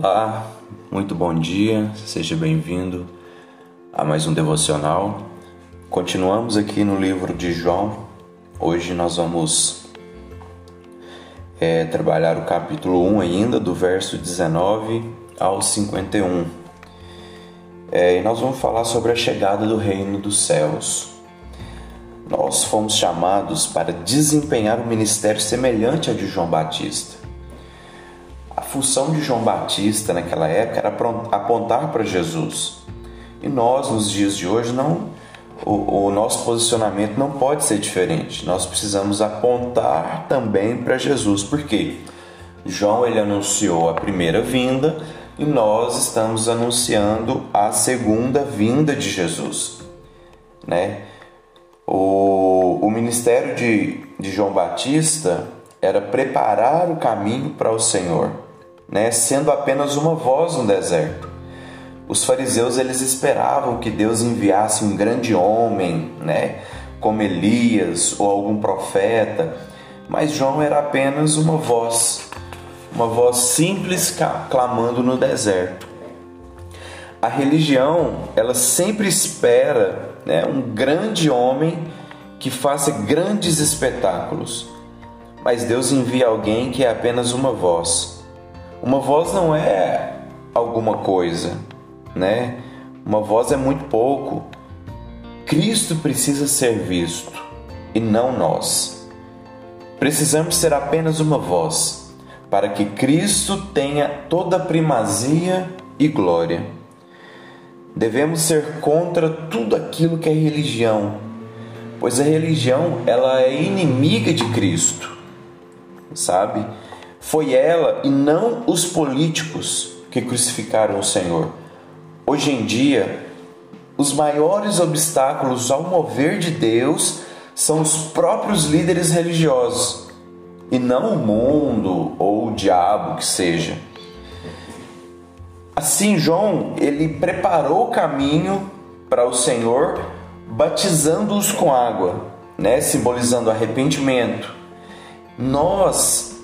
Olá, muito bom dia, seja bem-vindo a mais um devocional. Continuamos aqui no livro de João. Hoje nós vamos é, trabalhar o capítulo 1 ainda, do verso 19 ao 51. É, e nós vamos falar sobre a chegada do reino dos céus. Nós fomos chamados para desempenhar um ministério semelhante ao de João Batista função de João Batista naquela época era apontar para Jesus. E nós, nos dias de hoje, não o, o, nosso posicionamento não pode ser diferente. Nós precisamos apontar também para Jesus. Por quê? João ele anunciou a primeira vinda e nós estamos anunciando a segunda vinda de Jesus. Né? O, o ministério de, de João Batista era preparar o caminho para o Senhor né, sendo apenas uma voz no deserto. Os fariseus eles esperavam que Deus enviasse um grande homem, né, como Elias ou algum profeta, mas João era apenas uma voz, uma voz simples clamando no deserto. A religião, ela sempre espera né, um grande homem que faça grandes espetáculos, mas Deus envia alguém que é apenas uma voz uma voz não é alguma coisa, né? Uma voz é muito pouco. Cristo precisa ser visto e não nós. Precisamos ser apenas uma voz para que Cristo tenha toda a primazia e glória. Devemos ser contra tudo aquilo que é religião, pois a religião ela é inimiga de Cristo, sabe? Foi ela e não os políticos que crucificaram o Senhor. Hoje em dia, os maiores obstáculos ao mover de Deus são os próprios líderes religiosos e não o mundo ou o diabo que seja. Assim, João, ele preparou o caminho para o Senhor, batizando-os com água, né, simbolizando arrependimento. Nós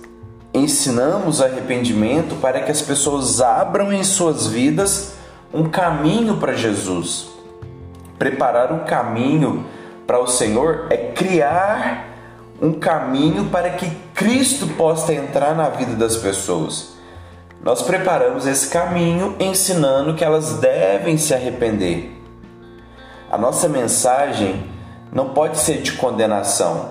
ensinamos arrependimento para que as pessoas abram em suas vidas um caminho para Jesus. Preparar um caminho para o Senhor é criar um caminho para que Cristo possa entrar na vida das pessoas. Nós preparamos esse caminho ensinando que elas devem se arrepender. A nossa mensagem não pode ser de condenação,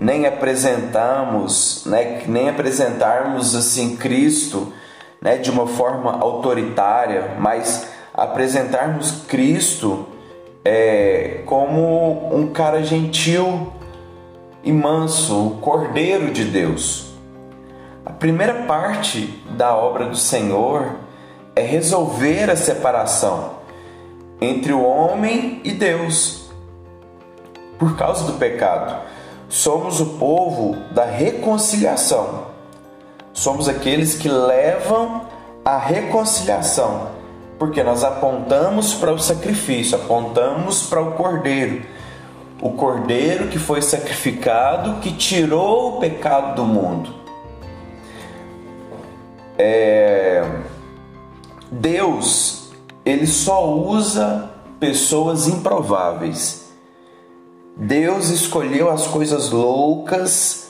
nem apresentamos, né, nem apresentarmos assim Cristo, né, de uma forma autoritária, mas apresentarmos Cristo é, como um cara gentil e manso, o Cordeiro de Deus. A primeira parte da obra do Senhor é resolver a separação entre o homem e Deus por causa do pecado. Somos o povo da reconciliação. Somos aqueles que levam a reconciliação, porque nós apontamos para o sacrifício, apontamos para o cordeiro. O cordeiro que foi sacrificado, que tirou o pecado do mundo. É... Deus, ele só usa pessoas improváveis. Deus escolheu as coisas loucas,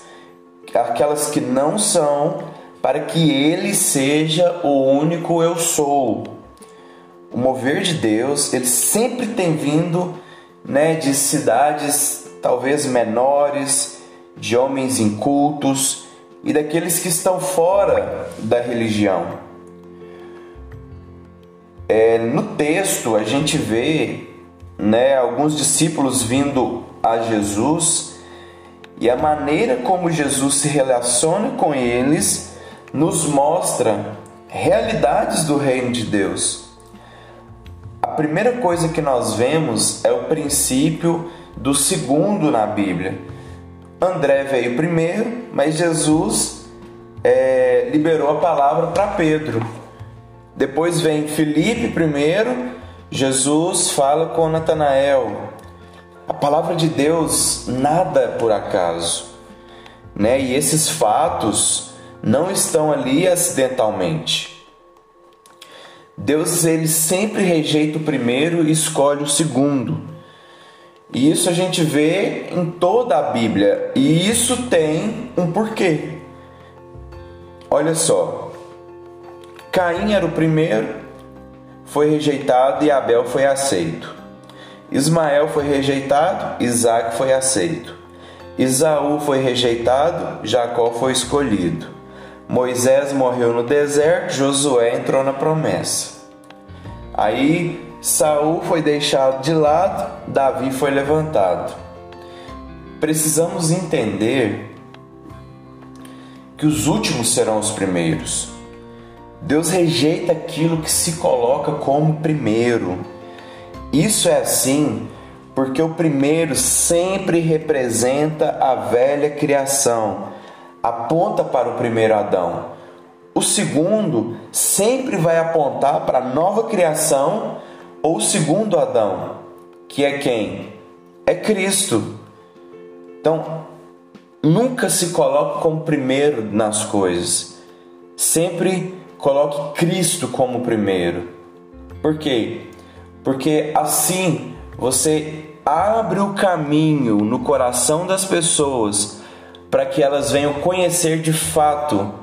aquelas que não são, para que Ele seja o único eu sou. O mover de Deus, ele sempre tem vindo né, de cidades talvez menores, de homens incultos e daqueles que estão fora da religião. É, no texto a gente vê né, alguns discípulos vindo a Jesus e a maneira como Jesus se relaciona com eles nos mostra realidades do reino de Deus. A primeira coisa que nós vemos é o princípio do segundo na Bíblia. André veio primeiro, mas Jesus é, liberou a palavra para Pedro. Depois vem Felipe primeiro, Jesus fala com Natanael. A palavra de Deus nada é por acaso, né? E esses fatos não estão ali acidentalmente. Deus ele sempre rejeita o primeiro e escolhe o segundo. E isso a gente vê em toda a Bíblia, e isso tem um porquê. Olha só. Caim era o primeiro, foi rejeitado e Abel foi aceito. Ismael foi rejeitado, Isaac foi aceito. Isaú foi rejeitado, Jacó foi escolhido. Moisés morreu no deserto, Josué entrou na promessa. Aí Saul foi deixado de lado, Davi foi levantado. Precisamos entender que os últimos serão os primeiros. Deus rejeita aquilo que se coloca como primeiro. Isso é assim porque o primeiro sempre representa a velha criação, aponta para o primeiro Adão. O segundo sempre vai apontar para a nova criação ou o segundo Adão, que é quem? É Cristo. Então, nunca se coloque como primeiro nas coisas. Sempre coloque Cristo como primeiro. Por quê? Porque assim você abre o caminho no coração das pessoas para que elas venham conhecer de fato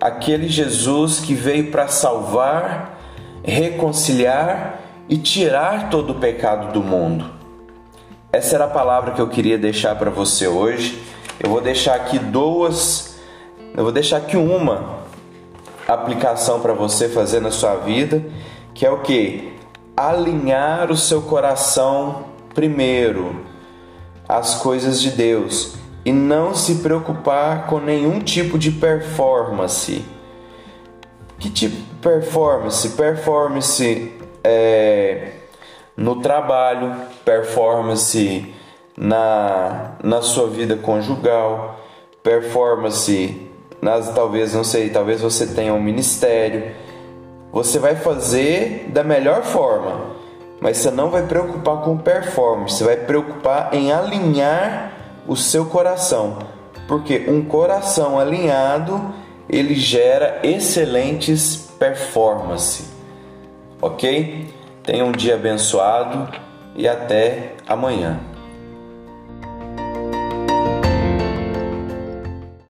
aquele Jesus que veio para salvar, reconciliar e tirar todo o pecado do mundo. Essa era a palavra que eu queria deixar para você hoje. Eu vou deixar aqui duas, eu vou deixar aqui uma aplicação para você fazer na sua vida, que é o que? Alinhar o seu coração primeiro às coisas de Deus e não se preocupar com nenhum tipo de performance. Que tipo de performance? Performance é, no trabalho, performance na, na sua vida conjugal, performance nas talvez não sei, talvez você tenha um ministério. Você vai fazer da melhor forma, mas você não vai preocupar com performance, você vai preocupar em alinhar o seu coração, porque um coração alinhado ele gera excelentes performances. Ok? Tenha um dia abençoado e até amanhã.